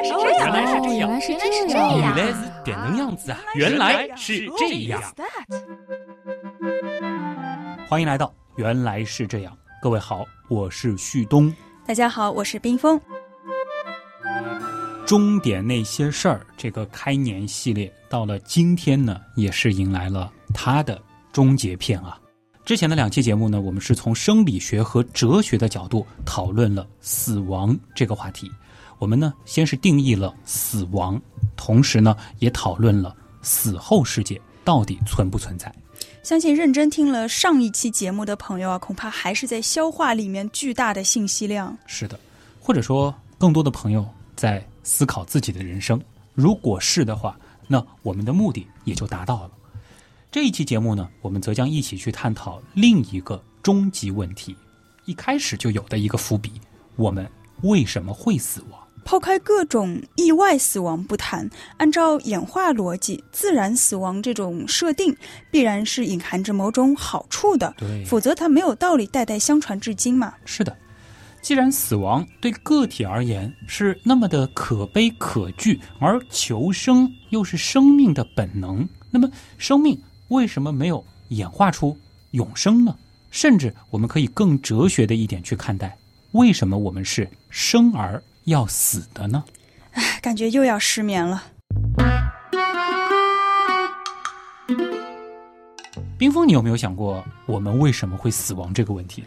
来是这样，原来是这样，原来是这原样。来是点能样子啊！原来是这样。欢迎来到原来是这样，各位好，我是旭东。大家好，我是冰峰。终点那些事儿，这个开年系列到了今天呢，也是迎来了它的终结篇啊。之前的两期节目呢，我们是从生理学和哲学的角度讨论了死亡这个话题。我们呢，先是定义了死亡，同时呢，也讨论了死后世界到底存不存在。相信认真听了上一期节目的朋友啊，恐怕还是在消化里面巨大的信息量。是的，或者说更多的朋友在思考自己的人生。如果是的话，那我们的目的也就达到了。这一期节目呢，我们则将一起去探讨另一个终极问题，一开始就有的一个伏笔：我们为什么会死亡？抛开各种意外死亡不谈，按照演化逻辑，自然死亡这种设定必然是隐含着某种好处的，对否则它没有道理代代相传至今嘛。是的，既然死亡对个体而言是那么的可悲可惧，而求生又是生命的本能，那么生命为什么没有演化出永生呢？甚至我们可以更哲学的一点去看待，为什么我们是生而要死的呢？哎感觉又要失眠了。冰峰，你有没有想过我们为什么会死亡这个问题？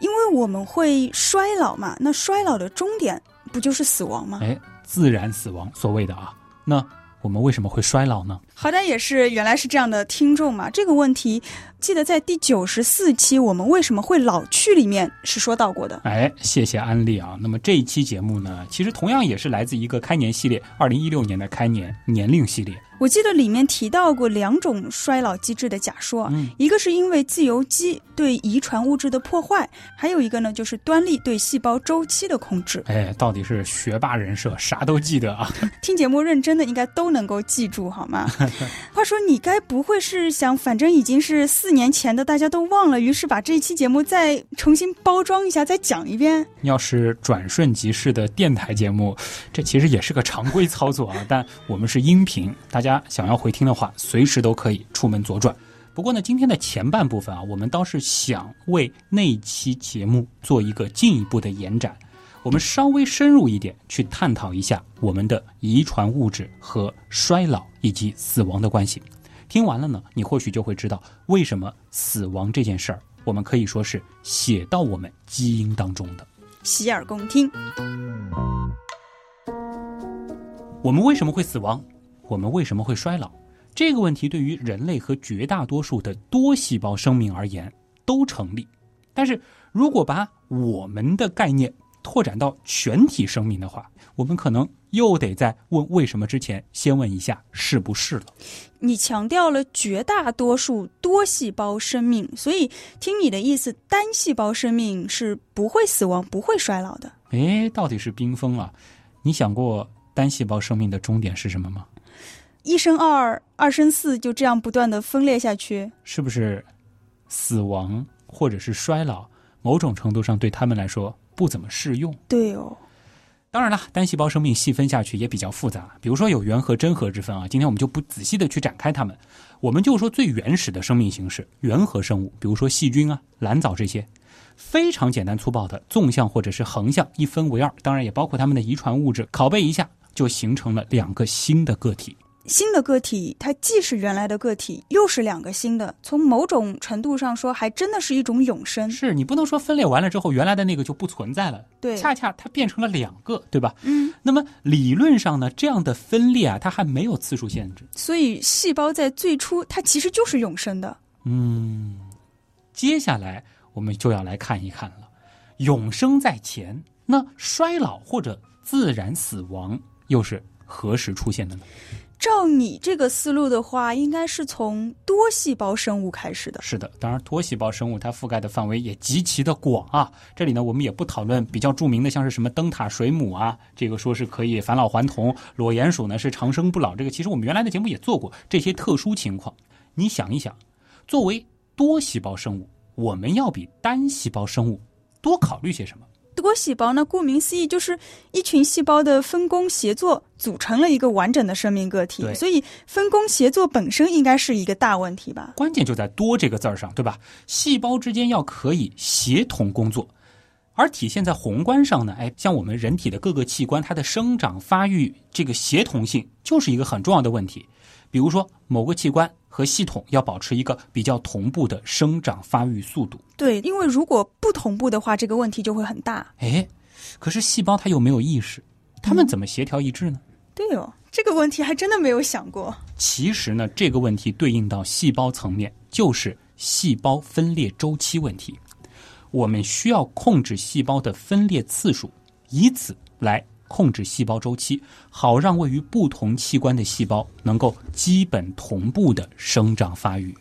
因为我们会衰老嘛，那衰老的终点不就是死亡吗？哎，自然死亡，所谓的啊，那我们为什么会衰老呢？好歹也是原来是这样的听众嘛。这个问题，记得在第九十四期《我们为什么会老去》里面是说到过的。哎，谢谢安利啊。那么这一期节目呢，其实同样也是来自一个开年系列，二零一六年的开年年龄系列。我记得里面提到过两种衰老机制的假说一个是因为自由基对遗传物质的破坏，还有一个呢就是端粒对细胞周期的控制。哎，到底是学霸人设，啥都记得啊？听节目认真的应该都能够记住好吗？话说你该不会是想，反正已经是四年前的，大家都忘了，于是把这一期节目再重新包装一下，再讲一遍？要是转瞬即逝的电台节目，这其实也是个常规操作啊。但我们是音频，大家想要回听的话，随时都可以出门左转。不过呢，今天的前半部分啊，我们倒是想为那期节目做一个进一步的延展，我们稍微深入一点去探讨一下我们的遗传物质和衰老以及死亡的关系。听完了呢，你或许就会知道为什么死亡这件事儿，我们可以说是写到我们基因当中的。洗耳恭听。我们为什么会死亡？我们为什么会衰老？这个问题对于人类和绝大多数的多细胞生命而言都成立。但是如果把我们的概念拓展到全体生命的话，我们可能又得在问为什么之前，先问一下是不是了。你强调了绝大多数多细胞生命，所以听你的意思，单细胞生命是不会死亡、不会衰老的。诶，到底是冰封啊？你想过单细胞生命的终点是什么吗？一生二，二生四，就这样不断的分裂下去。是不是死亡或者是衰老，某种程度上对他们来说不怎么适用？对哦，当然了，单细胞生命细分下去也比较复杂，比如说有原核、真核之分啊。今天我们就不仔细的去展开它们，我们就说最原始的生命形式——原核生物，比如说细菌啊、蓝藻这些，非常简单粗暴的纵向或者是横向一分为二，当然也包括它们的遗传物质，拷贝一下就形成了两个新的个体。新的个体它既是原来的个体，又是两个新的。从某种程度上说，还真的是一种永生。是你不能说分裂完了之后，原来的那个就不存在了，对，恰恰它变成了两个，对吧？嗯，那么理论上呢，这样的分裂啊，它还没有次数限制。所以细胞在最初它其实就是永生的。嗯，接下来我们就要来看一看了，永生在前，那衰老或者自然死亡又是何时出现的呢？照你这个思路的话，应该是从多细胞生物开始的。是的，当然多细胞生物它覆盖的范围也极其的广啊。这里呢，我们也不讨论比较著名的，像是什么灯塔水母啊，这个说是可以返老还童；裸鼹鼠呢是长生不老。这个其实我们原来的节目也做过这些特殊情况。你想一想，作为多细胞生物，我们要比单细胞生物多考虑些什么？多细胞呢，顾名思义就是一群细胞的分工协作组成了一个完整的生命个体，所以分工协作本身应该是一个大问题吧？关键就在“多”这个字儿上，对吧？细胞之间要可以协同工作，而体现在宏观上呢，哎，像我们人体的各个器官，它的生长发育这个协同性就是一个很重要的问题。比如说，某个器官和系统要保持一个比较同步的生长发育速度。对，因为如果不同步的话，这个问题就会很大。哎，可是细胞它又没有意识，它们怎么协调一致呢？对哦，这个问题还真的没有想过。其实呢，这个问题对应到细胞层面，就是细胞分裂周期问题。我们需要控制细胞的分裂次数，以此来控制细胞周期，好让位于不同器官的细胞能够基本同步的生长发育。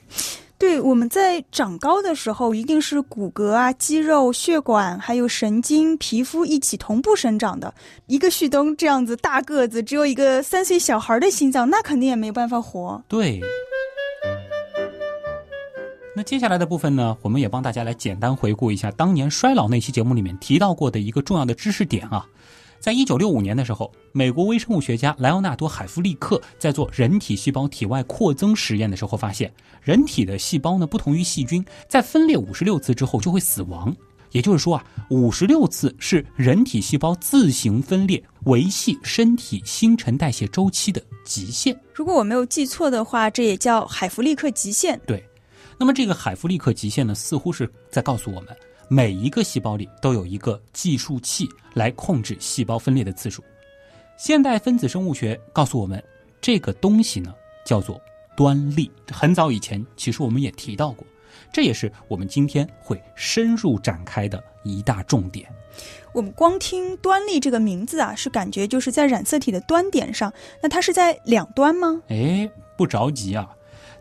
对，我们在长高的时候，一定是骨骼啊、肌肉、血管还有神经、皮肤一起同步生长的。一个旭东这样子大个子，只有一个三岁小孩的心脏，那肯定也没办法活。对。那接下来的部分呢，我们也帮大家来简单回顾一下当年衰老那期节目里面提到过的一个重要的知识点啊。在一九六五年的时候，美国微生物学家莱昂纳多·海夫利克在做人体细胞体外扩增实验的时候发现，人体的细胞呢不同于细菌，在分裂五十六次之后就会死亡。也就是说啊，五十六次是人体细胞自行分裂、维系身体新陈代谢周期的极限。如果我没有记错的话，这也叫海弗利克极限。对，那么这个海弗利克极限呢，似乎是在告诉我们，每一个细胞里都有一个计数器来控制细胞分裂的次数。现代分子生物学告诉我们，这个东西呢叫做端粒。很早以前，其实我们也提到过，这也是我们今天会深入展开的一大重点。我们光听端粒这个名字啊，是感觉就是在染色体的端点上，那它是在两端吗？哎，不着急啊，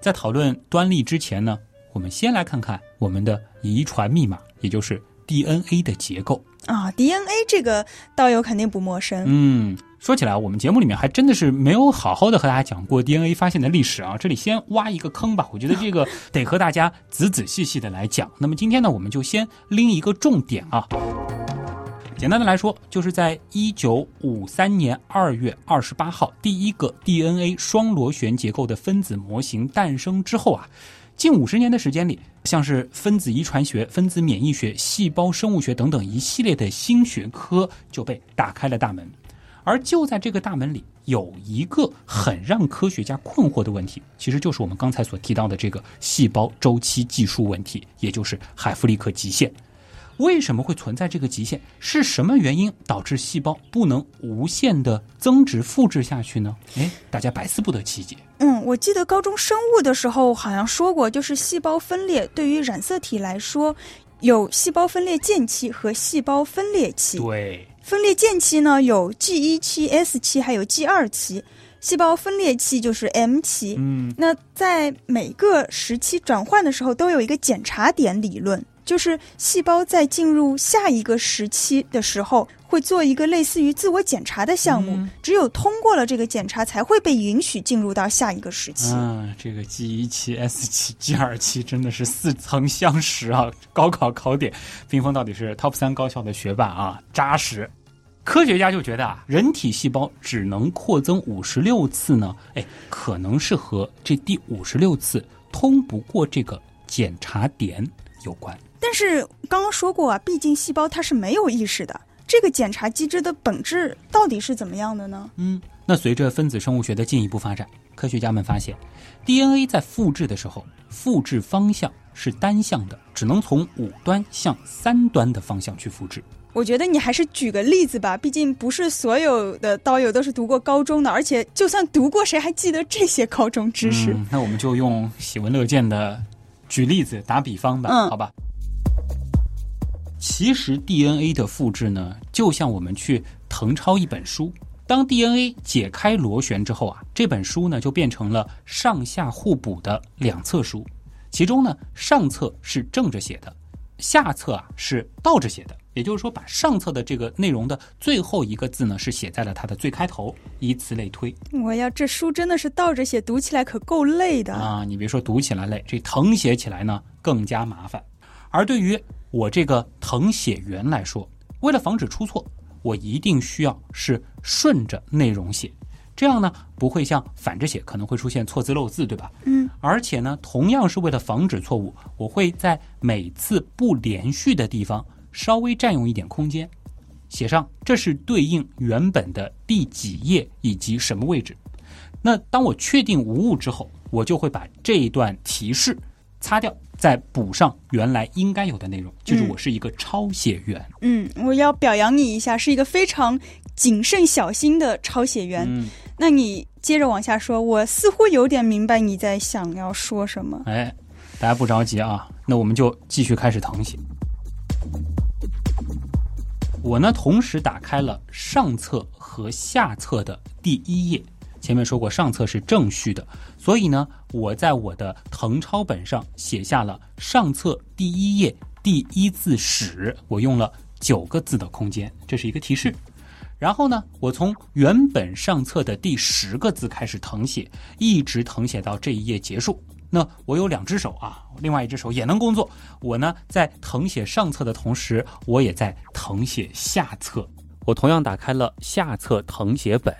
在讨论端粒之前呢，我们先来看看我们的遗传密码，也就是 DNA 的结构。啊，DNA 这个道友肯定不陌生。嗯，说起来，我们节目里面还真的是没有好好的和大家讲过 DNA 发现的历史啊。这里先挖一个坑吧，我觉得这个 得和大家仔仔细细的来讲。那么今天呢，我们就先拎一个重点啊。简单的来说，就是在一九五三年二月二十八号，第一个 DNA 双螺旋结构的分子模型诞生之后啊，近五十年的时间里，像是分子遗传学、分子免疫学、细胞生物学等等一系列的新学科就被打开了大门。而就在这个大门里，有一个很让科学家困惑的问题，其实就是我们刚才所提到的这个细胞周期技术问题，也就是海弗利克极限。为什么会存在这个极限？是什么原因导致细胞不能无限的增殖复制下去呢？哎，大家百思不得其解。嗯，我记得高中生物的时候好像说过，就是细胞分裂对于染色体来说，有细胞分裂间期和细胞分裂期。对，分裂间期呢有 G 一期、S 期还有 G 二期，细胞分裂期就是 M 期。嗯，那在每个时期转换的时候，都有一个检查点理论。就是细胞在进入下一个时期的时候，会做一个类似于自我检查的项目，嗯只有通过了这个检查，才会被允许进入到下一个时期。嗯，这个 G 一期、S 期、G 二期真的是似曾相识啊！高考考点，冰峰到底是 Top 三高校的学霸啊，扎实。科学家就觉得啊，人体细胞只能扩增五十六次呢，哎，可能是和这第五十六次通不过这个检查点有关。但是刚刚说过啊，毕竟细胞它是没有意识的，这个检查机制的本质到底是怎么样的呢？嗯，那随着分子生物学的进一步发展，科学家们发现，DNA 在复制的时候，复制方向是单向的，只能从五端向三端的方向去复制。我觉得你还是举个例子吧，毕竟不是所有的刀友都是读过高中的，而且就算读过，谁还记得这些高中知识？嗯，那我们就用喜闻乐见的举例子打比方吧，嗯好吧？其实 DNA 的复制呢，就像我们去誊抄一本书。当 DNA 解开螺旋之后啊，这本书呢就变成了上下互补的两册书，其中呢上册是正着写的，下册啊是倒着写的。也就是说，把上册的这个内容的最后一个字呢是写在了它的最开头，以此类推。我要这书真的是倒着写，读起来可够累的。啊，你别说读起来累，这誊写起来呢更加麻烦。而对于我这个誊写员来说，为了防止出错，我一定需要是顺着内容写，这样呢不会像反着写可能会出现错字漏字，对吧？嗯，而且呢，同样是为了防止错误，我会在每次不连续的地方稍微占用一点空间，写上这是对应原本的第几页以及什么位置。那当我确定无误之后，我就会把这一段提示擦掉，再补上原来应该有的内容。就是我是一个抄写员。嗯，我要表扬你一下，是一个非常谨慎小心的抄写员。嗯，那你接着往下说，我似乎有点明白你在想要说什么。哎，大家不着急啊，那我们就继续开始誊写。我呢，同时打开了上册和下册的第一页。前面说过，上册是正序的，所以呢，我在我的誊抄本上写下了上册第一页第一字始，我用了九个字的空间，这是一个提示。然后呢，我从原本上册的第十个字开始誊写，一直誊写到这一页结束。那我有两只手啊，另外一只手也能工作。我呢，在誊写上册的同时，我也在誊写下册。我同样打开了下册誊写本。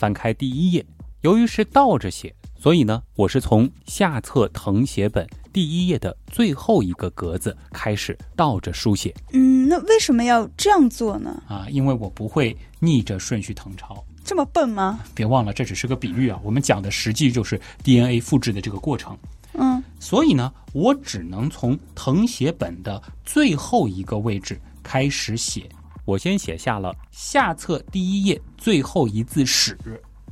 翻开第一页，由于是倒着写，所以呢，我是从下册誊写本第一页的最后一个格子开始倒着书写。嗯，那为什么要这样做呢？啊，因为我不会逆着顺序誊抄。这么笨吗？别忘了，这只是个比喻啊。我们讲的实际就是 DNA 复制的这个过程。嗯，所以呢，我只能从誊写本的最后一个位置开始写。我先写下了下册第一页最后一字史，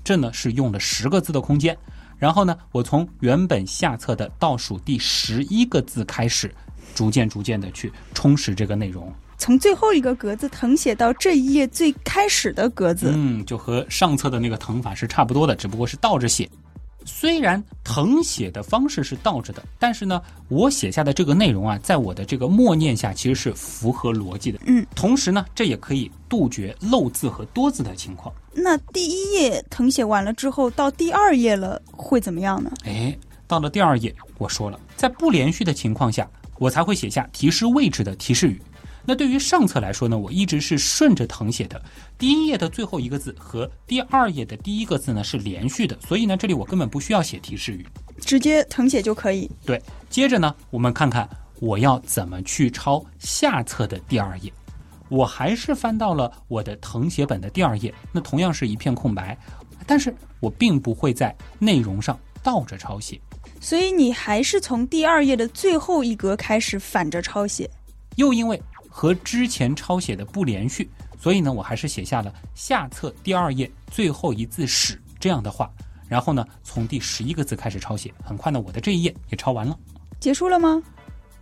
这呢是用了十个字的空间。然后呢，我从原本下册的倒数第十一个字开始，逐渐逐渐的去充实这个内容。从最后一个格子誊写到这一页最开始的格子，嗯，就和上册的那个誊法是差不多的，只不过是倒着写。虽然誊写的方式是倒着的，但是呢，我写下的这个内容啊，在我的这个默念下，其实是符合逻辑的。嗯，同时呢，这也可以杜绝漏字和多字的情况。那第一页誊写完了之后，到第二页了会怎么样呢？哎，到了第二页，我说了，在不连续的情况下，我才会写下提示位置的提示语。那对于上册来说呢，我一直是顺着誊写的。第一页的最后一个字和第二页的第一个字呢是连续的，所以呢，这里我根本不需要写提示语，直接誊写就可以。对，接着呢，我们看看我要怎么去抄下册的第二页。我还是翻到了我的誊写本的第二页，那同样是一片空白，但是我并不会在内容上倒着抄写。所以你还是从第二页的最后一格开始反着抄写。又因为和之前抄写的不连续，所以呢，我还是写下了下册第二页最后一字始这样的话，然后呢，从第十一个字开始抄写。很快呢，我的这一页也抄完了。结束了吗？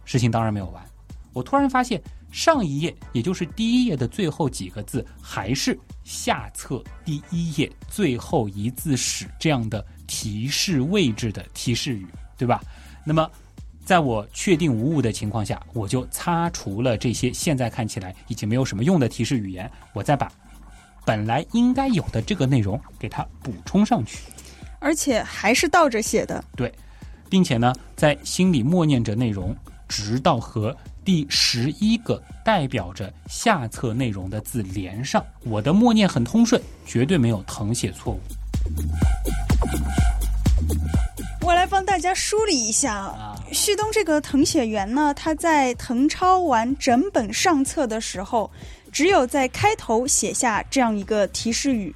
事情当然没有完，我突然发现上一页，也就是第一页的最后几个字，还是下册第一页最后一字始这样的提示位置的提示语，对吧？那么。在我确定无误的情况下，我就擦除了这些现在看起来已经没有什么用的提示语言，我再把本来应该有的这个内容给它补充上去，而且还是倒着写的。对，并且呢，在心里默念着内容，直到和第十一个代表着下册内容的字连上。我的默念很通顺，绝对没有誊写错误。我来帮大家梳理一下啊，旭东这个誊写员呢，他在誊抄完整本上册的时候，只有在开头写下这样一个提示语。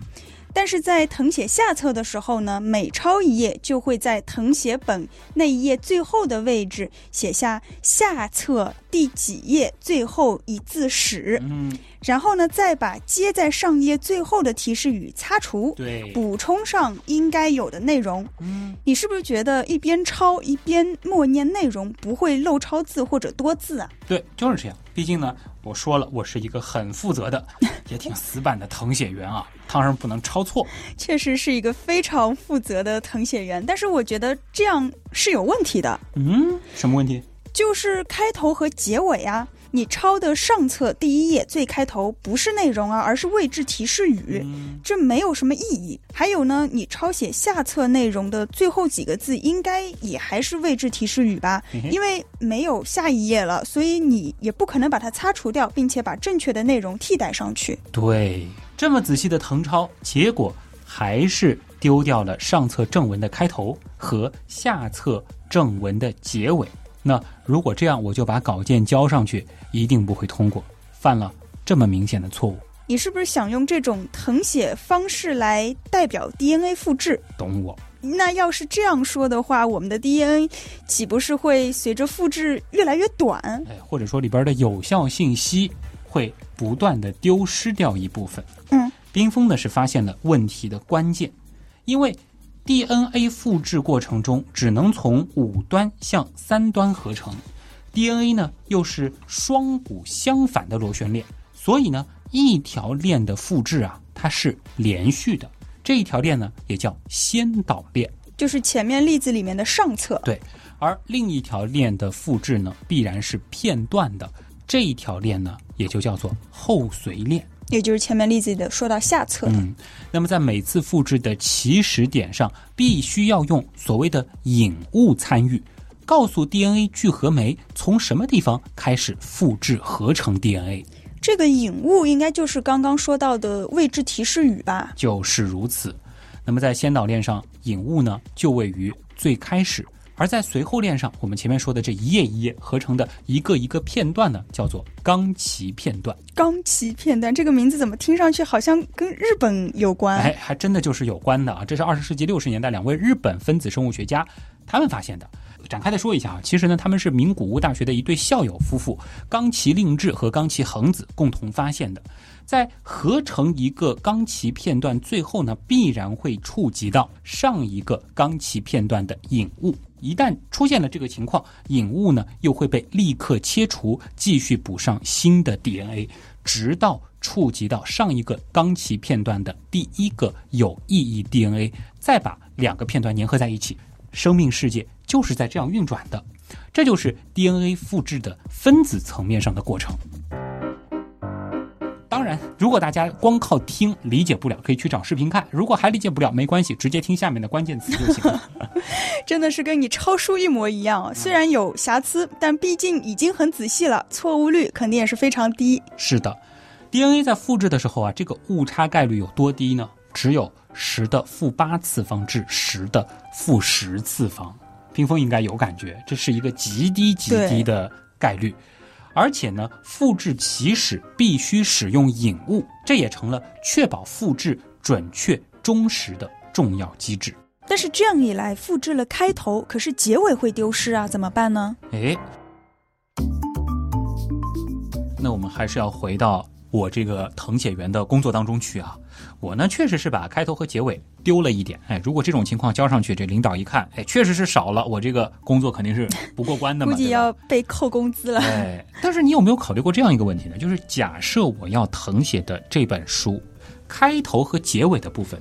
但是在誊写下册的时候呢，每抄一页就会在誊写本那一页最后的位置写下下册第几页最后一字始，嗯，然后呢再把接在上页最后的提示语擦除，对，补充上应该有的内容。嗯，你是不是觉得一边抄一边默念内容不会漏抄字或者多字啊？对，就是这样。毕竟呢，我说了，我是一个很负责的，也挺死板的誊写员啊，当然不能抄错。确实是一个非常负责的誊写员，但是我觉得这样是有问题的。嗯，什么问题？就是开头和结尾啊，你抄的上册第一页最开头不是内容啊，而是位置提示语，这没有什么意义。还有呢，你抄写下册内容的最后几个字，应该也还是位置提示语吧？因为没有下一页了，所以你也不可能把它擦除掉，并且把正确的内容替代上去。对，这么仔细的誊抄，结果还是丢掉了上册正文的开头和下册正文的结尾。那如果这样，我就把稿件交上去，一定不会通过，犯了这么明显的错误。你是不是想用这种誊写方式来代表 DNA 复制？懂我？那要是这样说的话，我们的 DNA 岂不是会随着复制越来越短？哎，或者说里边的有效信息会不断的丢失掉一部分？嗯，冰封呢是发现了问题的关键，因为。DNA 复制过程中只能从五端向三端合成，DNA 呢又是双股相反的螺旋链，所以呢一条链的复制啊它是连续的，这一条链呢也叫先导链，就是前面例子里面的上侧。对，而另一条链的复制呢必然是片段的，这一条链呢也就叫做后随链。也就是前面例子里的说到下侧的，嗯，那么在每次复制的起始点上，必须要用所谓的引物参与，告诉 DNA 聚合酶从什么地方开始复制合成 DNA。这个引物应该就是刚刚说到的位置提示语吧？就是如此。那么在先导链上，引物呢就位于最开始。而在随后链上，我们前面说的这一页一页合成的一个一个片段呢，叫做冈崎片段。冈崎片段这个名字怎么听上去好像跟日本有关？哎，还真的就是有关的啊！这是二十世纪六十年代两位日本分子生物学家他们发现的。展开的说一下啊，其实呢，他们是名古屋大学的一对校友夫妇冈崎令治和冈崎恒子共同发现的。在合成一个冈崎片段最后呢，必然会触及到上一个冈崎片段的引物。一旦出现了这个情况，引物呢又会被立刻切除，继续补上新的 DNA，直到触及到上一个冈崎片段的第一个有意义 DNA，再把两个片段粘合在一起。生命世界就是在这样运转的，这就是 DNA 复制的分子层面上的过程。当然，如果大家光靠听理解不了，可以去找视频看。如果还理解不了，没关系，直接听下面的关键词就行了。真的是跟你抄书一模一样，虽然有瑕疵，但毕竟已经很仔细了，错误率肯定也是非常低。是的，DNA 在复制的时候啊，这个误差概率有多低呢？只有十的负八次方至十的负十次方。冰峰应该有感觉，这是一个极低极低的概率。而且呢，复制起始必须使用引物，这也成了确保复制准确忠实的重要机制。但是这样一来，复制了开头，可是结尾会丢失啊，怎么办呢？哎，那我们还是要回到我这个誊写员的工作当中去啊。我呢，确实是把开头和结尾丢了一点。哎，如果这种情况交上去，这领导一看，哎，确实是少了，我这个工作肯定是不过关的嘛，估计要被扣工资了。哎，但是你有没有考虑过这样一个问题呢？就是假设我要誊写的这本书，开头和结尾的部分，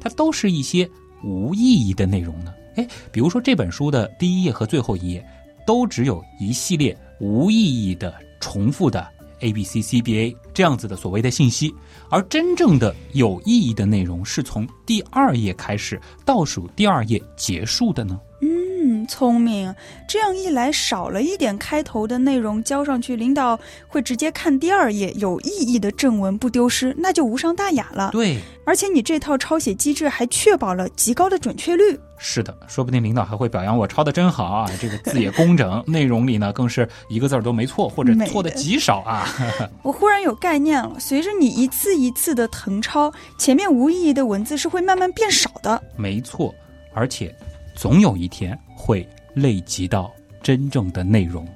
它都是一些无意义的内容呢？哎，比如说这本书的第一页和最后一页，都只有一系列无意义的重复的。A B C C B A 这样子的所谓的信息，而真正的有意义的内容是从第二页开始倒数第二页结束的呢？嗯，聪明。这样一来，少了一点开头的内容交上去，领导会直接看第二页有意义的正文不丢失，那就无伤大雅了。对，而且你这套抄写机制还确保了极高的准确率。是的，说不定领导还会表扬我抄的真好啊，这个字也工整，内容里呢更是一个字儿都没错，或者错的极少啊。我忽然有概念了，随着你一次一次的誊抄，前面无意义的文字是会慢慢变少的。没错，而且。总有一天会累积到真正的内容。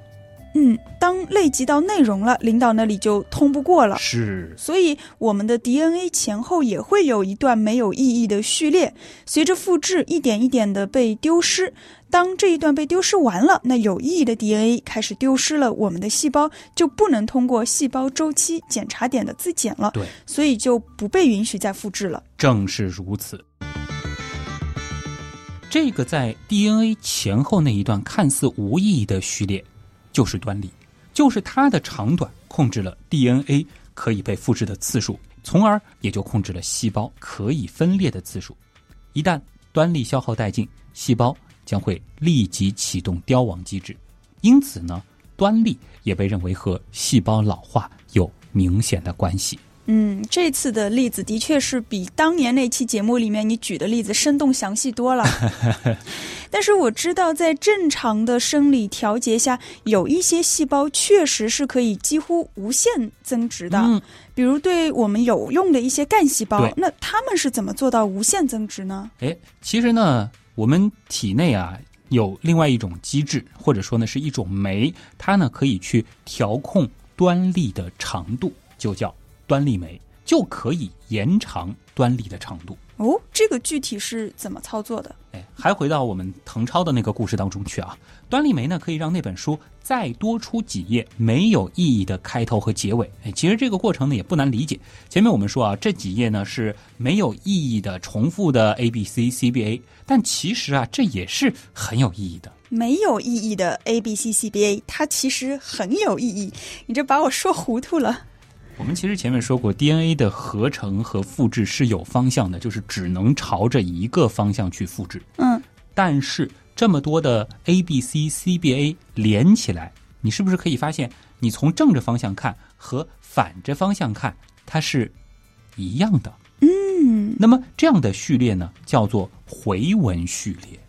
嗯，当累积到内容了，领导那里就通不过了。是，所以我们的 DNA 前后也会有一段没有意义的序列，随着复制一点一点的被丢失。当这一段被丢失完了，那有意义的 DNA 开始丢失了，我们的细胞就不能通过细胞周期检查点的自检了。对，所以就不被允许再复制了。正是如此。这个在 DNA 前后那一段看似无意义的序列，就是端粒，就是它的长短控制了 DNA 可以被复制的次数，从而也就控制了细胞可以分裂的次数。一旦端粒消耗殆尽，细胞将会立即启动凋亡机制。因此呢，端粒也被认为和细胞老化有明显的关系。嗯，这次的例子的确是比当年那期节目里面你举的例子生动详细多了。但是我知道，在正常的生理调节下，有一些细胞确实是可以几乎无限增值的。嗯，比如对我们有用的一些干细胞，那他们是怎么做到无限增值呢？哎，其实呢，我们体内啊有另外一种机制，或者说呢是一种酶，它呢可以去调控端粒的长度，就叫端粒酶，就可以延长端粒的长度。哦，这个具体是怎么操作的？哎，还回到我们滕超的那个故事当中去啊。端粒酶呢，可以让那本书再多出几页没有意义的开头和结尾。哎，其实这个过程呢也不难理解。前面我们说啊，这几页呢是没有意义的、重复的 A、B、C、C、B、A，但其实啊，这也是很有意义的。没有意义的 A B C C B A，它其实很有意义。你这把我说糊涂了。我们其实前面说过，DNA 的合成和复制是有方向的，就是只能朝着一个方向去复制。嗯，但是这么多的 A、B、C、C、B、A 连起来，你是不是可以发现，你从正着方向看和反着方向看，它是一样的？嗯，那么这样的序列呢，叫做回文序列。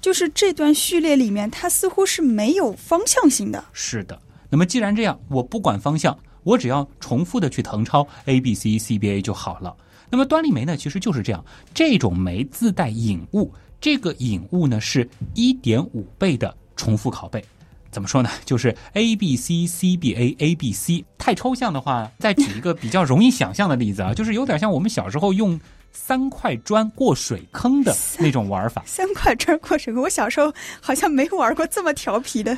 就是这段序列里面，它似乎是没有方向性的。是的。那么既然这样，我不管方向，我只要重复的去誊抄 A、B、C、C、B、A 就好了。那么端粒酶呢，其实就是这样，这种酶自带引物，这个引物呢是一点五倍的重复拷贝。怎么说呢？就是 A B C C B A A B C。太抽象的话，再举一个比较容易想象的例子啊，就是有点像我们小时候用三块砖过水坑的那种玩法。三块砖过水坑，我小时候好像没玩过这么调皮的。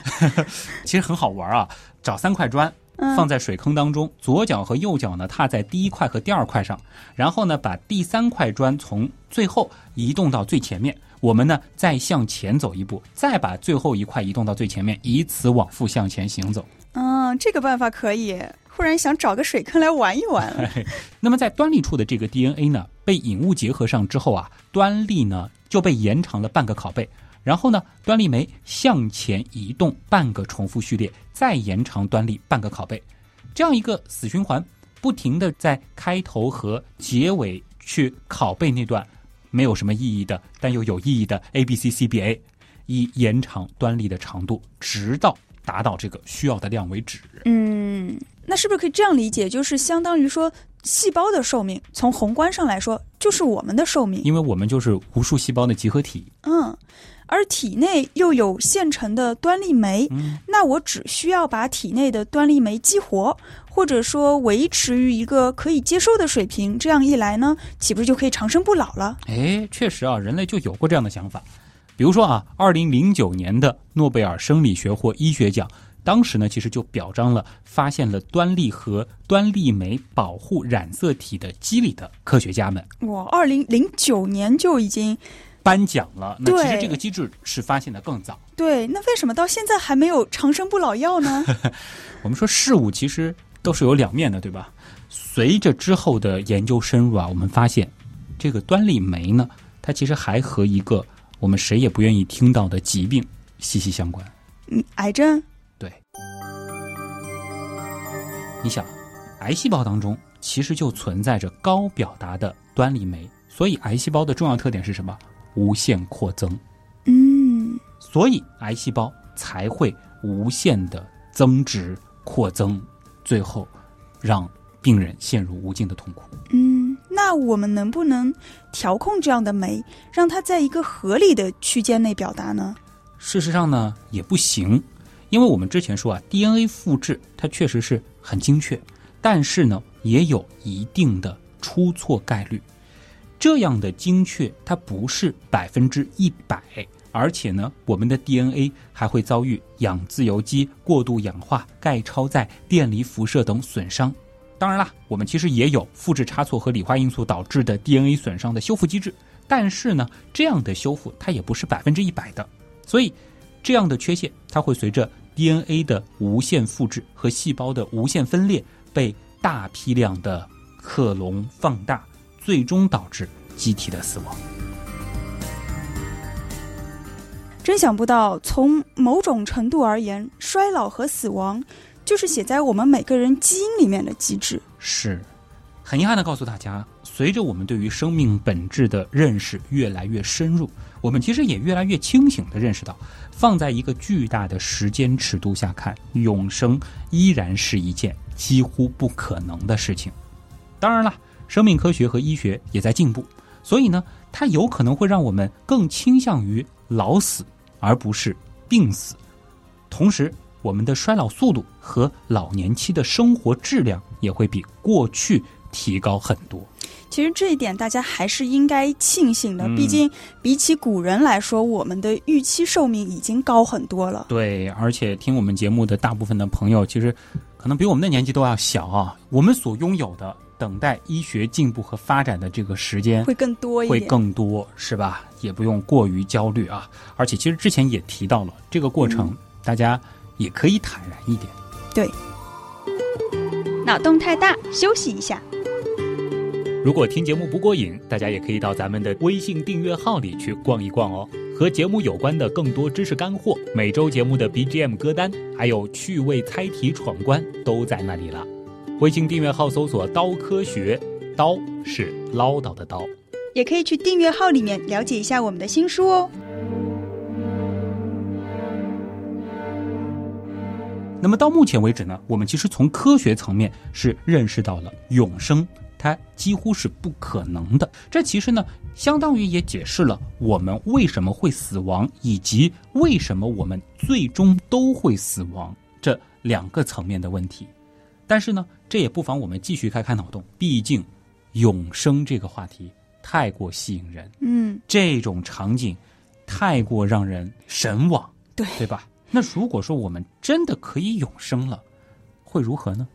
其实很好玩啊，找三块砖。嗯放在水坑当中，左脚和右脚呢踏在第一块和第二块上，然后呢把第三块砖从最后移动到最前面，我们呢再向前走一步，再把最后一块移动到最前面，以此往复向前行走。嗯，这个办法可以。忽然想找个水坑来玩一玩了。那么在端粒处的这个 DNA 呢，被引物结合上之后啊，端粒呢就被延长了半个拷贝。然后呢，端粒酶向前移动半个重复序列，再延长端粒半个拷贝，这样一个死循环，不停的在开头和结尾去拷贝那段没有什么意义的，但又有意义的 A B C C B A，以延长端粒的长度，直到达到这个需要的量为止。嗯，那是不是可以这样理解？就是相当于说，细胞的寿命从宏观上来说，就是我们的寿命。因为我们就是无数细胞的集合体。嗯，而体内又有现成的端粒酶，嗯那我只需要把体内的端粒酶激活，或者说维持于一个可以接受的水平，这样一来呢，岂不是就可以长生不老了？哎，确实啊，人类就有过这样的想法。比如说啊，二零零九年的诺贝尔生理学或医学奖，当时呢其实就表彰了发现了端粒和端粒酶保护染色体的机理的科学家们我二零零九年就已经颁奖了。那其实这个机制是发现的更早。对，那为什么到现在还没有长生不老药呢？我们说事物其实都是有两面的，对吧？随着之后的研究深入啊，我们发现这个端粒酶呢，它其实还和一个我们谁也不愿意听到的疾病息息相关。嗯，癌症。对，你想，癌细胞当中其实就存在着高表达的端粒酶，所以癌细胞的重要特点是什么？无限扩增，嗯，所以癌细胞才会无限的增值扩增，最后让病人陷入无尽的痛苦。嗯，那我们能不能调控这样的酶，让它在一个合理的区间内表达呢？事实上呢，也不行，因为我们之前说啊，DNA 复制它确实是很精确，但是呢，也有一定的出错概率。这样的精确，它不是百分之一百，而且呢，我们的 DNA 还会遭遇氧自由基、过度氧化、钙超载、电离辐射等损伤。当然啦，我们其实也有复制差错和理化因素导致的 DNA 损伤的修复机制，但是呢，这样的修复它也不是百分之一百的。所以，这样的缺陷它会随着 DNA 的无限复制和细胞的无限分裂被大批量的克隆放大，最终导致机体的死亡。真想不到，从某种程度而言，衰老和死亡就是写在我们每个人基因里面的机制。是，很遗憾的告诉大家，随着我们对于生命本质的认识越来越深入，我们其实也越来越清醒的认识到，放在一个巨大的时间尺度下看，永生依然是一件几乎不可能的事情。当然了，生命科学和医学也在进步，所以呢，它有可能会让我们更倾向于老死。而不是病死，同时，我们的衰老速度和老年期的生活质量也会比过去提高很多。其实这一点大家还是应该庆幸的，毕竟比起古人来说，我们的预期寿命已经高很多了。对，而且听我们节目的大部分的朋友，其实可能比我们的年纪都要小啊。我们所拥有的。等待医学进步和发展的这个时间会更多一点，会更多，是吧？也不用过于焦虑啊。而且，其实之前也提到了这个过程，大家也可以坦然一点。对，脑洞太大，休息一下。如果听节目不过瘾，大家也可以到咱们的微信订阅号里去逛一逛哦。和节目有关的更多知识干货，每周节目的 BGM 歌单，还有趣味猜题闯关，都在那里了。微信订阅号搜索“刀科学”，刀是唠叨的刀，也可以去订阅号里面了解一下我们的新书哦。那么到目前为止呢，我们其实从科学层面是认识到了永生它几乎是不可能的。这其实呢，相当于也解释了我们为什么会死亡，以及为什么我们最终都会死亡这两个层面的问题。但是呢，这也不妨我们继续开开脑洞。毕竟，永生这个话题太过吸引人，嗯，这种场景太过让人神往，对对吧？那如果说我们真的可以永生了，会如何呢？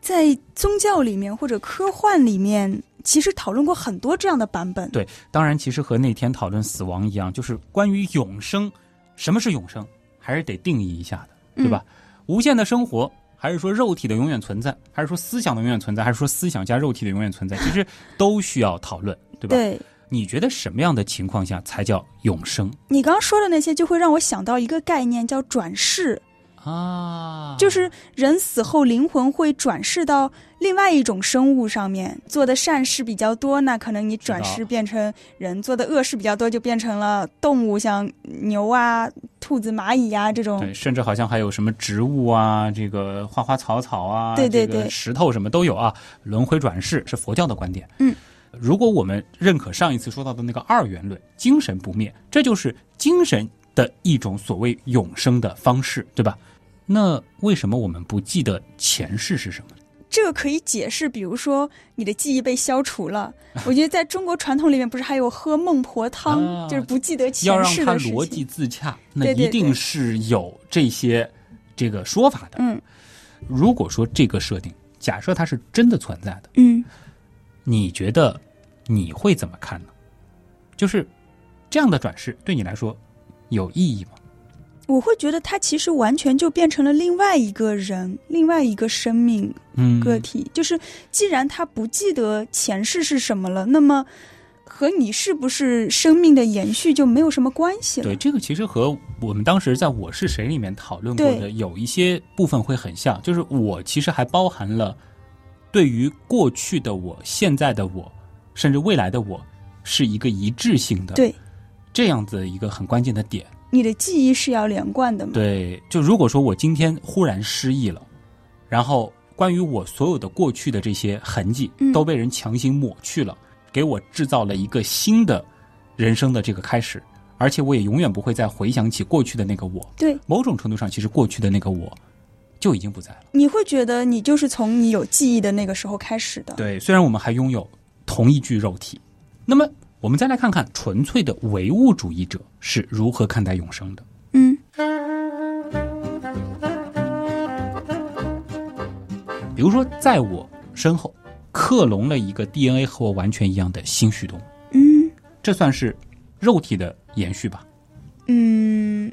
在宗教里面或者科幻里面，其实讨论过很多这样的版本。对，当然，其实和那天讨论死亡一样，就是关于永生，什么是永生，还是得定义一下的，对吧？无限的生活。还是说肉体的永远存在，还是说思想的永远存在，还是说思想加肉体的永远存在？其实都需要讨论，对吧？对。你觉得什么样的情况下才叫永生？你刚刚说的那些，就会让我想到一个概念，叫转世。啊，就是人死后灵魂会转世到另外一种生物上面，做的善事比较多，那可能你转世变成人；做的恶事比较多，就变成了动物，像牛啊、兔子、蚂蚁呀这种。对，甚至好像还有什么植物啊，这个花花草草啊，对对对，石头什么都有啊。轮回转世是佛教的观点。嗯，如果我们认可上一次说到的那个二元论，精神不灭，这就是精神的一种所谓永生的方式，对吧？那为什么我们不记得前世是什么？这个可以解释，比如说你的记忆被消除了。我觉得在中国传统里面，不是还有喝孟婆汤，就是不记得前世的事情。要让它逻辑自洽，那一定是有这些这个说法的。嗯，如果说这个设定，假设它是真的存在的，嗯，你觉得你会怎么看呢？就是这样的转世对你来说有意义吗？我会觉得他其实完全就变成了另外一个人，另外一个生命个体。就是既然他不记得前世是什么了，那么和你是不是生命的延续就没有什么关系了。对，这个其实和我们当时在《我是谁》里面讨论过的有一些部分会很像。就是我其实还包含了对于过去的我、现在的我，甚至未来的我，是一个一致性的。对，这样子一个很关键的点。你的记忆是要连贯的吗？对，就如果说我今天忽然失忆了，然后关于我所有的过去的这些痕迹都被人强行抹去了，给我制造了一个新的人生的这个开始，而且我也永远不会再回想起过去的那个我。对，某种程度上，其实过去的那个我就已经不在了。你会觉得你就是从你有记忆的那个时候开始的。对，虽然我们还拥有同一具肉体，那么。我们再来看看纯粹的唯物主义者是如何看待永生的。嗯，比如说，在我身后克隆了一个 DNA 和我完全一样的新旭东。嗯，这算是肉体的延续吧？嗯，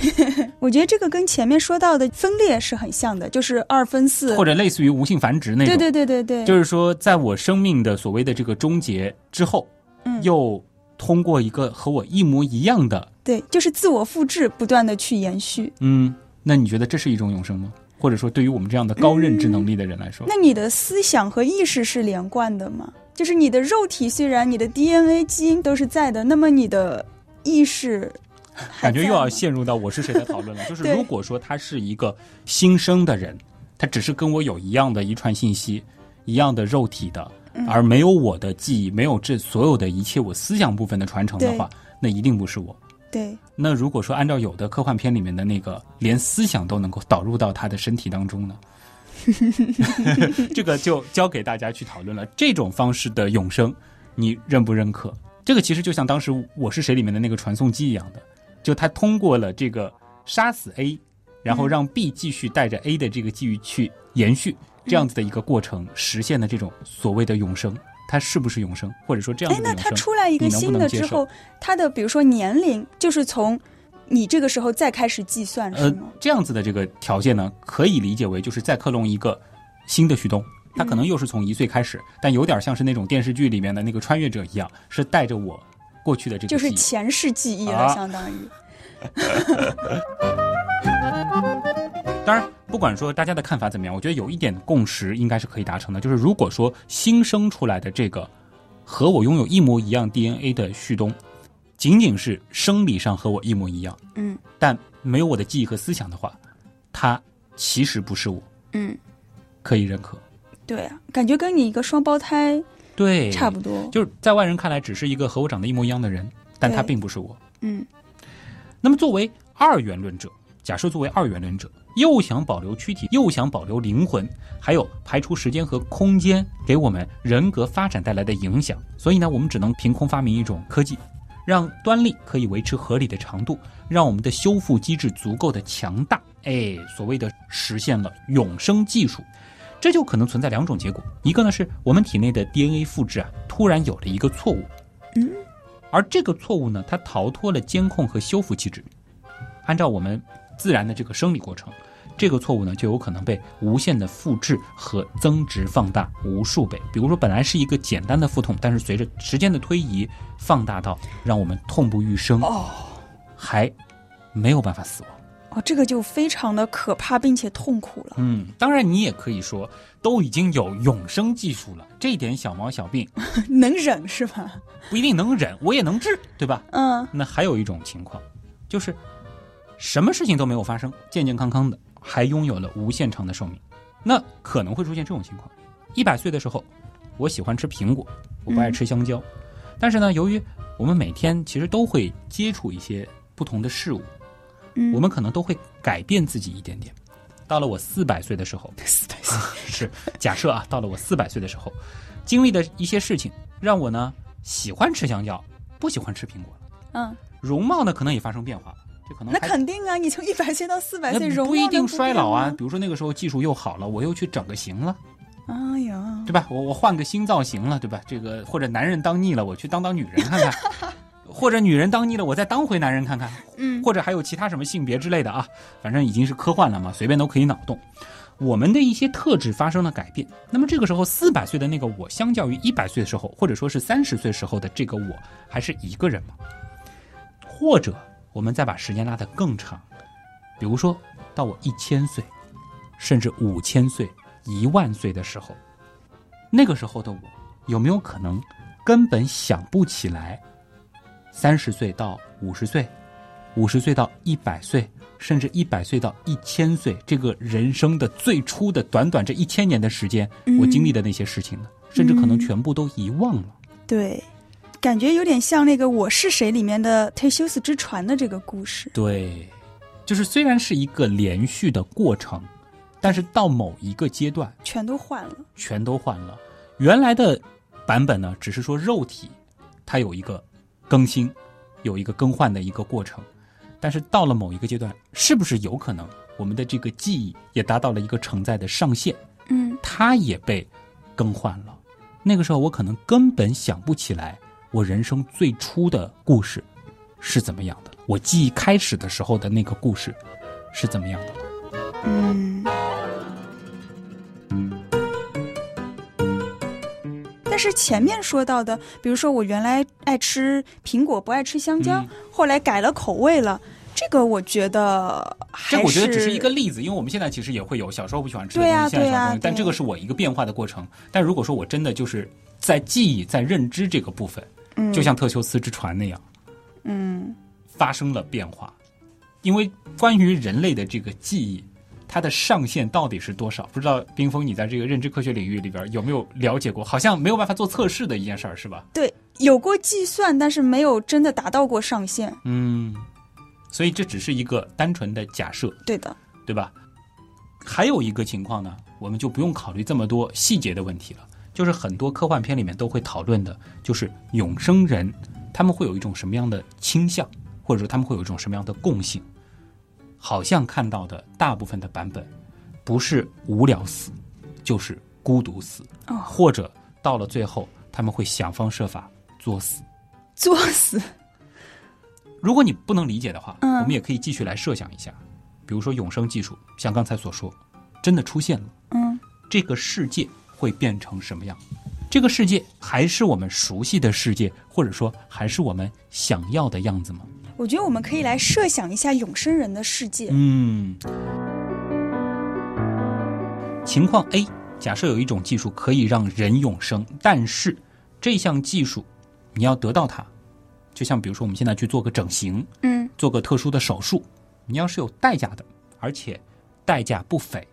我觉得这个跟前面说到的分裂是很像的，就是二分四，或者类似于无性繁殖那种。对对对对对，就是说，在我生命的所谓的这个终结之后，嗯，又通过一个和我一模一样的，对，就是自我复制，不断的去延续。嗯，那你觉得这是一种永生吗？或者说，对于我们这样的高认知能力的人来说，那你的思想和意识是连贯的吗？就是你的肉体虽然你的 DNA 基因都是在的，那么你的意识感觉又要陷入到我是谁的讨论了。就是如果说他是一个新生的人，他只是跟我有一样的遗传信息、一样的肉体的，而没有我的记忆，没有这所有的一切我思想部分的传承的话，那一定不是我。对，那如果说按照有的科幻片里面的那个，连思想都能够导入到他的身体当中呢？这个就交给大家去讨论了。这种方式的永生，你认不认可？这个其实就像当时《我是谁》里面的那个传送机一样的，就他通过了这个杀死 A，然后让 B 继续带着 A 的这个记忆去延续这样子的一个过程，实现的这种所谓的永生。它是不是永生，或者说这样的永生？哎，那它出来一个新的之后，它的比如说年龄，就是从你这个时候再开始计算，是吗？这样子的这个条件呢，可以理解为就是再克隆一个新的旭东，他可能又是从一岁开始，但有点像是那种电视剧里面的那个穿越者一样，是带着我过去的这个，就是前世记忆了，相当于。当然，不管说大家的看法怎么样，我觉得有一点共识应该是可以达成的，就是如果说新生出来的这个和我拥有一模一样 DNA 的旭东，仅仅是生理上和我一模一样，嗯，但没有我的记忆和思想的话，他其实不是我，嗯，可以认可。对啊，感觉跟你一个双胞胎对差不多，就是在外人看来只是一个和我长得一模一样的人，但他并不是我。嗯，那么作为二元论者，假设作为二元论者。又想保留躯体，又想保留灵魂，还有排除时间和空间给我们人格发展带来的影响。所以呢，我们只能凭空发明一种科技，让端粒可以维持合理的长度，让我们的修复机制足够的强大。哎，所谓的实现了永生技术，这就可能存在两种结果：一个呢是我们体内的 DNA 复制啊突然有了一个错误，嗯，而这个错误呢，它逃脱了监控和修复机制，按照我们自然的这个生理过程。这个错误呢，就有可能被无限的复制和增值放大无数倍。比如说，本来是一个简单的腹痛，但是随着时间的推移，放大到让我们痛不欲生，哦，还没有办法死亡。哦，这个就非常的可怕，并且痛苦了。嗯，当然你也可以说，都已经有永生技术了，这点小毛小病 能忍是吧？不一定能忍，我也能治，对吧？嗯。那还有一种情况，就是什么事情都没有发生，健健康康的。还拥有了无限长的寿命，那可能会出现这种情况：一百岁的时候，我喜欢吃苹果，我不爱吃香蕉。但是呢，由于我们每天其实都会接触一些不同的事物，我们可能都会改变自己一点点。到了我四百岁的时候，四百岁 是假设啊，到了我四百岁的时候，经历的一些事情让我呢喜欢吃香蕉，不喜欢吃苹果了。嗯，容貌呢可能也发生变化了。那肯定啊！你从一百岁到四百岁，容不一定衰老啊。比如说那个时候技术又好了，我又去整个型了，哎呀，对吧？我我换个新造型了，对吧？这个或者男人当腻了，我去当当女人看看；或者女人当腻了，我再当回男人看看。嗯，或者还有其他什么性别之类的啊，反正已经是科幻了嘛，随便都可以脑洞。我们的一些特质发生了改变，那么这个时候四百岁的那个我，相较于一百岁的时候，或者说是三十岁时候的这个我，还是一个人吗？或者？我们再把时间拉得更长，比如说到我一千岁，甚至五千岁、一万岁的时候，那个时候的我有没有可能根本想不起来三十岁到五十岁、五十岁到一百岁，甚至一百岁到一千岁这个人生的最初的短短这一千年的时间，我经历的那些事情呢？甚至可能全部都遗忘了。对。感觉有点像那个《我是谁》里面的忒修斯之船的这个故事。对，就是虽然是一个连续的过程，但是到某一个阶段，全都换了，全都换了。原来的版本呢，只是说肉体它有一个更新，有一个更换的一个过程，但是到了某一个阶段，是不是有可能我们的这个记忆也达到了一个承载的上限？嗯，它也被更换了。那个时候，我可能根本想不起来。我人生最初的故事是怎么样的？我记忆开始的时候的那个故事是怎么样的？嗯。但是前面说到的，比如说我原来爱吃苹果，不爱吃香蕉，嗯后来改了口味了，这个我觉得还这我觉得只是是一个例子，因为我们现在其实也会有小时候不喜欢吃的对呀东西，现在喜欢吃东西，对呀但这个是我一个变化的过程。但如果说我真的就是在记忆、在认知这个部分，嗯就像特修斯之船那样，嗯发生了变化。因为关于人类的这个记忆，它的上限到底是多少？不知道冰峰，你在这个认知科学领域里边有没有了解过？好像没有办法做测试的一件事儿，是吧？对，有过计算，但是没有真的达到过上限。嗯，所以这只是一个单纯的假设，对的，对吧？还有一个情况呢，我们就不用考虑这么多细节的问题了，就是很多科幻片里面都会讨论的，就是永生人他们会有一种什么样的倾向，或者说他们会有一种什么样的共性。好像看到的大部分的版本，不是无聊死，就是孤独死，哦或者到了最后他们会想方设法作死。作死。如果你不能理解的话，嗯我们也可以继续来设想一下，比如说永生技术，像刚才所说，真的出现了，嗯这个世界会变成什么样？这个世界还是我们熟悉的世界，或者说还是我们想要的样子吗？我觉得我们可以来设想一下永生人的世界。嗯。情况 A，假设有一种技术可以让人永生，但是这项技术你要得到它，就像比如说我们现在去做个整形，嗯做个特殊的手术，你要是有代价的，而且代价不菲，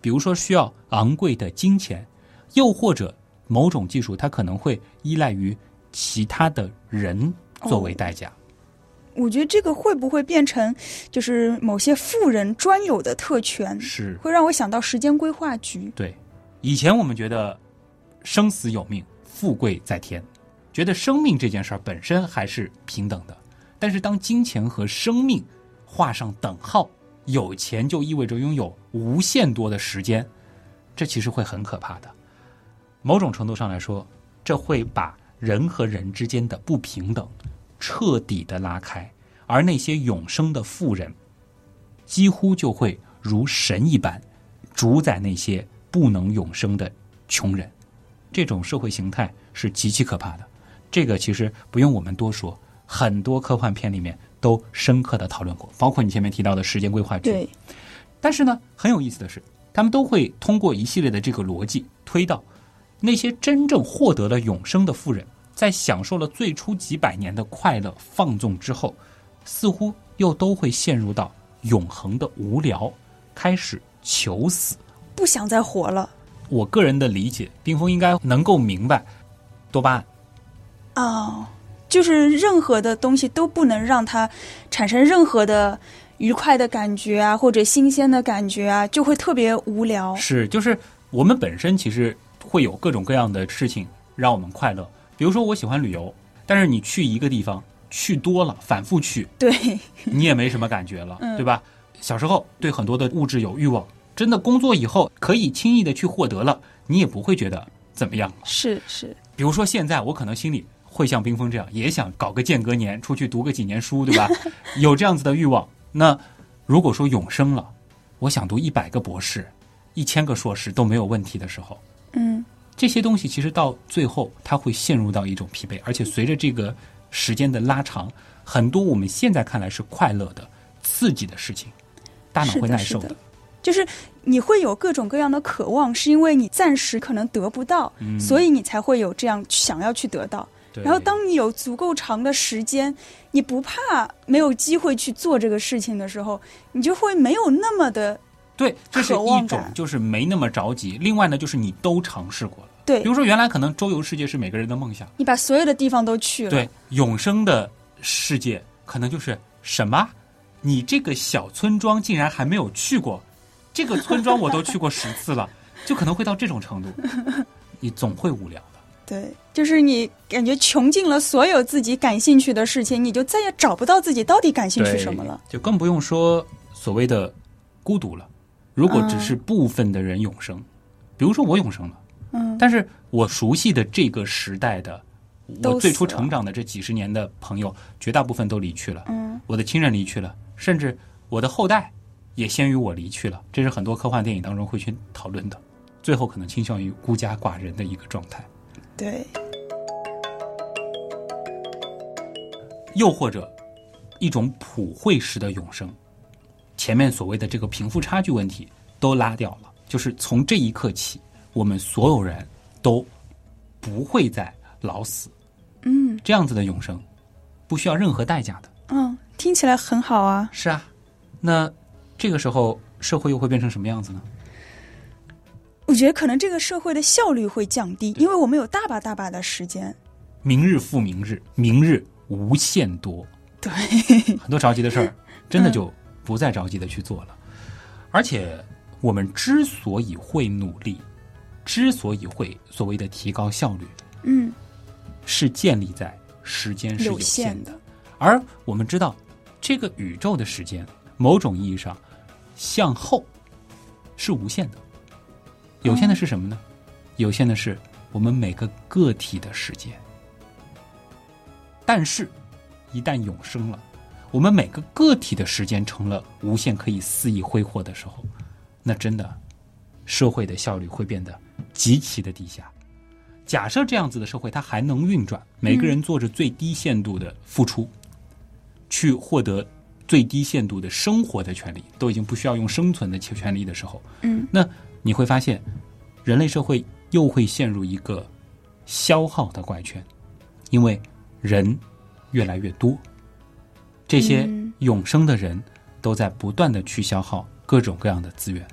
比如说需要昂贵的金钱，又或者某种技术它可能会依赖于其他的人作为代价。我觉得这个会不会变成就是某些富人专有的特权？是会让我想到时间规划局。对，以前我们觉得生死有命，富贵在天，觉得生命这件事儿本身还是平等的。但是当金钱和生命画上等号，有钱就意味着拥有无限多的时间，这其实会很可怕的。某种程度上来说，这会把人和人之间的不平等彻底的拉开，而那些永生的富人，几乎就会如神一般，主宰那些不能永生的穷人。这种社会形态是极其可怕的。这个其实不用我们多说，很多科幻片里面都深刻的讨论过，包括你前面提到的时间规划局。对，但是呢，很有意思的是，他们都会通过一系列的这个逻辑推到那些真正获得了永生的富人，在享受了最初几百年的快乐放纵之后，似乎又都会陷入到永恒的无聊，开始求死。不想再活了我个人的理解，冰峰应该能够明白，多巴胺哦，就是任何的东西都不能让它产生任何的愉快的感觉啊，或者新鲜的感觉啊，就会特别无聊。是，就是我们本身其实会有各种各样的事情让我们快乐。比如说，我喜欢旅游，但是你去一个地方去多了，反复去，对，你也没什么感觉了，嗯对吧？小时候对很多的物质有欲望，真的工作以后可以轻易的去获得了，你也不会觉得怎么样。是是，比如说现在，我可能心里会像冰峰这样，也想搞个间隔年，出去读个几年书，对吧？有这样子的欲望。那如果说永生了，我想读一百个博士、一千个硕士都没有问题的时候，嗯，这些东西其实到最后，它会陷入到一种疲惫，而且随着这个时间的拉长，很多我们现在看来是快乐的、刺激的事情，大脑会耐受的。就是你会有各种各样的渴望，是因为你暂时可能得不到，嗯。所以你才会有这样想要去得到。然后，当你有足够长的时间，你不怕没有机会去做这个事情的时候，你就会没有那么的对，这是一种就是没那么着急。另外呢，就是你都尝试过了。对比如说原来可能周游世界是每个人的梦想，你把所有的地方都去了。对，永生的世界可能就是什么？你这个小村庄竟然还没有去过，这个村庄我都去过十次了，就可能会到这种程度，你总会无聊的。对，就是你感觉穷尽了所有自己感兴趣的事情，你就再也找不到自己到底感兴趣什么了。就更不用说所谓的孤独了。如果只是部分的人永生，比如说我永生了，嗯，但是我熟悉的这个时代的我最初成长的这几十年的朋友，绝大部分都离去了，嗯我的亲人离去了，甚至我的后代也先于我离去了，这是很多科幻电影当中会去讨论的。最后可能倾向于孤家寡人的一个状态，对，又或者一种普惠式的永生。前面所谓的这个贫富差距问题都拉掉了，就是从这一刻起，我们所有人都不会再老死，嗯这样子的永生，不需要任何代价的。嗯，听起来很好啊。是啊，那这个时候社会又会变成什么样子呢？我觉得可能这个社会的效率会降低，因为我们有大把大把的时间。明日复明日，明日无限多，对，很多着急的事儿，真的就不再着急的去做了。而且，我们之所以会努力，之所以会所谓的提高效率，嗯，是建立在时间是有限的。而我们知道，这个宇宙的时间，某种意义上向后是无限的。有限的是什么呢？有限的是我们每个个体的时间。但是，一旦永生了，我们每个个体的时间成了无限可以肆意挥霍的时候，那真的社会的效率会变得极其的低下。假设这样子的社会它还能运转，每个人做着最低限度的付出，去获得最低限度的生活的权利，都已经不需要用生存的权利的时候，嗯，那你会发现，人类社会又会陷入一个消耗的怪圈，因为人越来越多，这些嗯永生的人都在不断的去消耗各种各样的资源。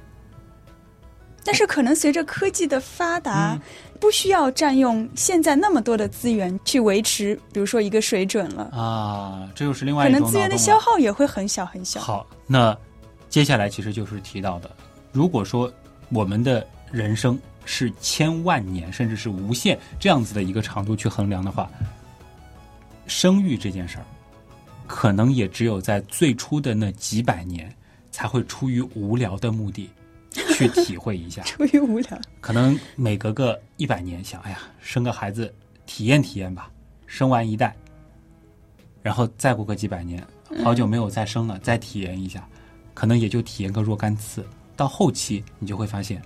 但是可能随着科技的发达，嗯不需要占用现在那么多的资源去维持，比如说一个水准了，啊，这又是另外可一种可能资源的消耗也会很小很小。好，那接下来其实就是提到的，如果说我们的人生是千万年，甚至是无限这样子的一个长度去衡量的话，生育这件事儿，可能也只有在最初的那几百年，才会出于无聊的目的去体会一下。出于无聊，可能每隔个一百年想，哎呀，生个孩子体验体验吧，生完一代，然后再过个几百年，好久没有再生了，再体验一下，可能也就体验个若干次。到后期你就会发现，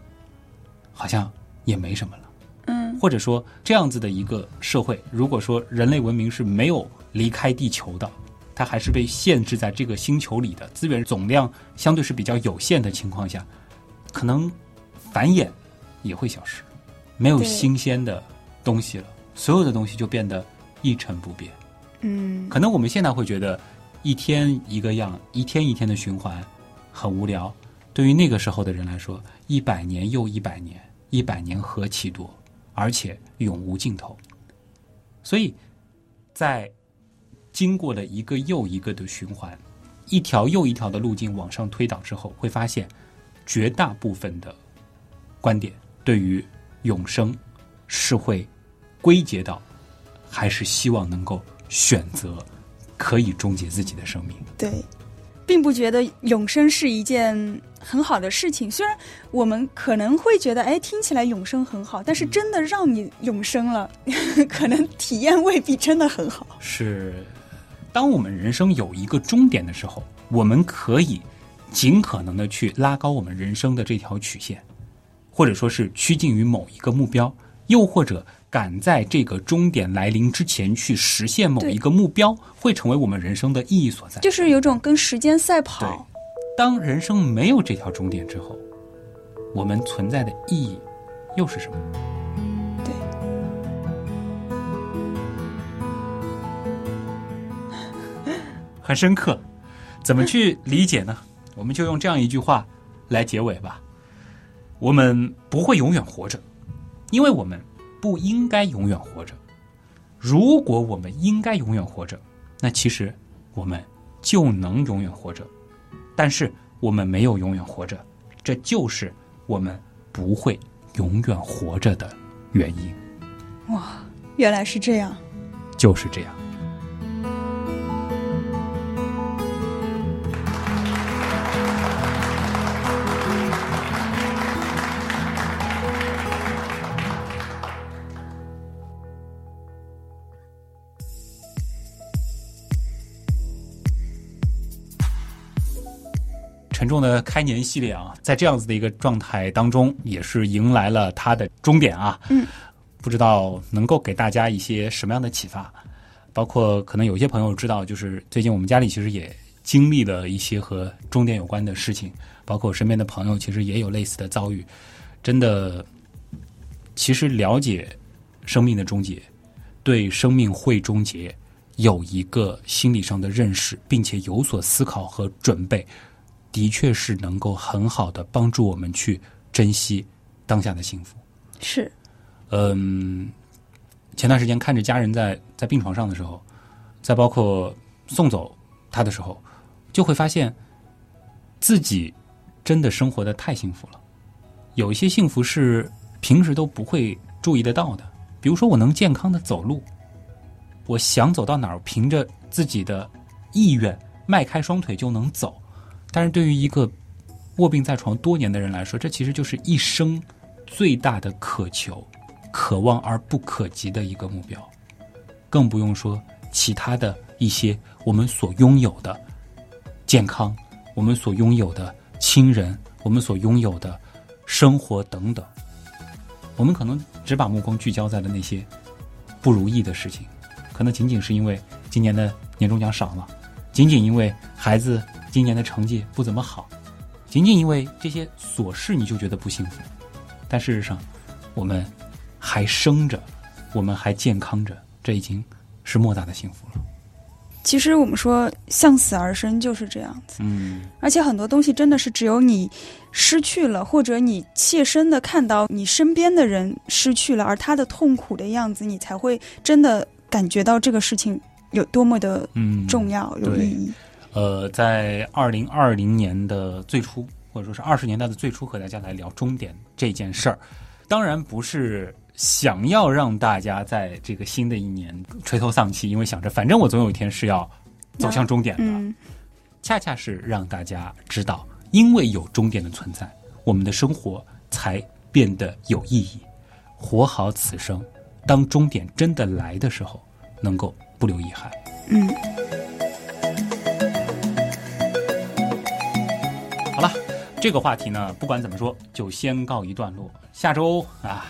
好像也没什么了。嗯或者说这样子的一个社会，如果说人类文明是没有离开地球的，它还是被限制在这个星球里的资源总量相对是比较有限的情况下，可能繁衍也会消失，没有新鲜的东西了，所有的东西就变得一成不变。嗯，可能我们现在会觉得一天一个样，一天一天的循环很无聊。对于那个时候的人来说，一百年又一百年，一百年何其多，而且永无尽头。所以，在经过了一个又一个的循环，一条又一条的路径往上推导之后，会发现绝大部分的观点对于永生是会归结到还是希望能够选择可以终结自己的生命。对，并不觉得永生是一件很好的事情。虽然我们可能会觉得，哎，听起来永生很好，但是真的让你永生了，可能体验未必真的很好。是，当我们人生有一个终点的时候，我们可以尽可能的去拉高我们人生的这条曲线，或者说是趋近于某一个目标，又或者赶在这个终点来临之前去实现某一个目标，会成为我们人生的意义所在。就是有种跟时间赛对跑。，当人生没有这条终点之后，我们存在的意义又是什么？很深刻，怎么去理解呢？我们就用这样一句话来结尾吧：我们不会永远活着，因为我们不应该永远活着。如果我们应该永远活着，那其实我们就能永远活着。但是我们没有永远活着，这就是我们不会永远活着的原因，哇，原来是这样。就是这样。重的开年系列啊，在这样子的一个状态当中，也是迎来了它的终点啊。嗯，不知道能够给大家一些什么样的启发，包括可能有些朋友知道，就是最近我们家里其实也经历了一些和终点有关的事情，包括我身边的朋友其实也有类似的遭遇。真的，其实了解生命的终结，对生命会终结有一个心理上的认识，并且有所思考和准备，的确是能够很好的帮助我们去珍惜当下的幸福。是，嗯，前段时间看着家人在在病床上的时候，再包括送走他的时候，就会发现自己真的生活的太幸福了。有一些幸福是平时都不会注意得到的，比如说我能健康的走路，我想走到哪儿，凭着自己的意愿迈开双腿就能走。但是对于一个卧病在床多年的人来说，这其实就是一生最大的渴求、渴望而不可及的一个目标。更不用说其他的一些我们所拥有的健康，我们所拥有的亲人，我们所拥有的。生活等等，我们可能只把目光聚焦在了那些不如意的事情，可能仅仅是因为今年的年终奖少了，仅仅因为孩子今年的成绩不怎么好，仅仅因为这些琐事你就觉得不幸福。但事实上，我们还生着，我们还健康着，这已经是莫大的幸福了。其实我们说向死而生就是这样子，嗯，而且很多东西真的是只有你失去了，或者你切身的看到你身边的人失去了，而他的痛苦的样子，你才会真的感觉到这个事情有多么的嗯重要、有意义。呃，在二零二零年的最初，或者说是二十年代的最初，和大家来聊终点这件事儿，当然不是。想要让大家在这个新的一年垂头丧气，因为想着反正我总有一天是要走向终点的，恰恰是让大家知道，因为有终点的存在，我们的生活才变得有意义。活好此生，当终点真的来的时候，能够不留遗憾。嗯，这个话题呢，不管怎么说，就先告一段落。下周啊。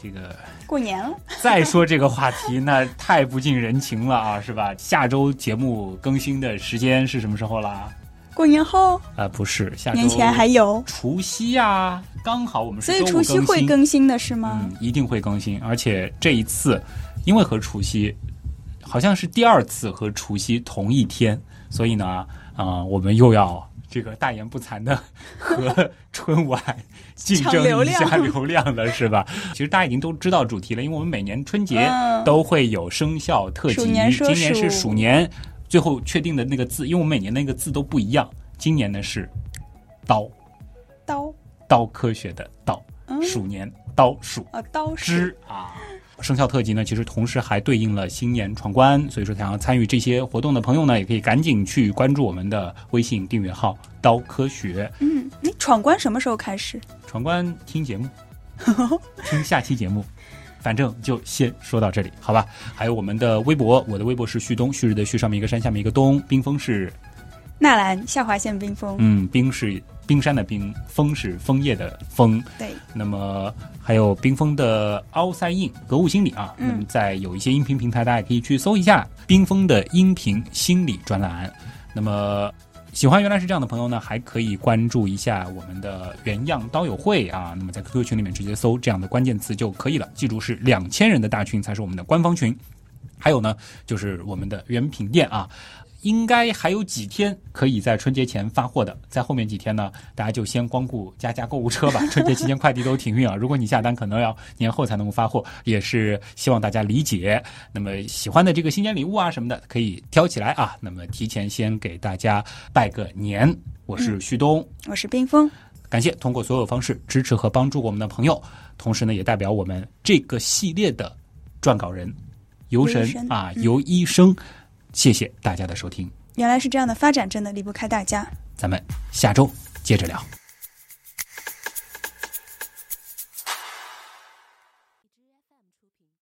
这个过年了，再说这个话题，那太不近人情了啊，是吧？下周节目更新的时间是什么时候啦？过年后啊，不是，下年前还有除夕呀，刚好我们所以除夕会更新的是吗？嗯，一定会更新，而且这一次因为和除夕好像是第二次和除夕同一天，所以呢，啊，我们又要。这个大言不惭的 和春晚竞争一下流量。了，是吧？其实大家已经都知道主题了，因为我们每年春节都会有生肖特辑，今年是鼠。年，最后确定的那个字，因为我们每年那个字都不一样，今年呢是刀，刀，刀科学的刀，鼠年刀鼠。啊，刀之啊。生肖特辑呢，其实同时还对应了新年闯关，所以说想要参与这些活动的朋友呢，也可以赶紧去关注我们的微信订阅号“刀科学”。嗯，你闯关什么时候开始？闯关听节目，听下期节目，反正就先说到这里，好吧？还有我们的微博，我的微博是旭东，旭日的旭上面一个山，下面一个东，冰封是纳兰下划线冰封，嗯，冰是。冰山的冰，枫是枫叶的枫。对，那么还有冰封的凹塞印格物心理啊。嗯，在有一些音频平台，大家可以去搜一下冰封的音频心理专栏。那么喜欢原来是这样的朋友呢，还可以关注一下我们的原样刀友会啊。那么在 QQ 群里面直接搜这样的关键词就可以了。记住是两千人的大群才是我们的官方群。还有呢，就是我们的原品店啊。应该还有几天可以在春节前发货的，在后面几天呢，大家就先光顾加加购物车吧。春节期间快递都停运啊，如果你下单，可能要年后才能够发货，也是希望大家理解。那么喜欢的这个新年礼物啊什么的，可以挑起来啊。那么提前先给大家拜个年，我是旭东，我是冰峰，感谢通过所有方式支持和帮助我们的朋友，同时呢，也代表我们这个系列的撰稿人游神啊游医生。谢谢大家的收听。原来是这样的发展，真的离不开大家。咱们下周接着聊。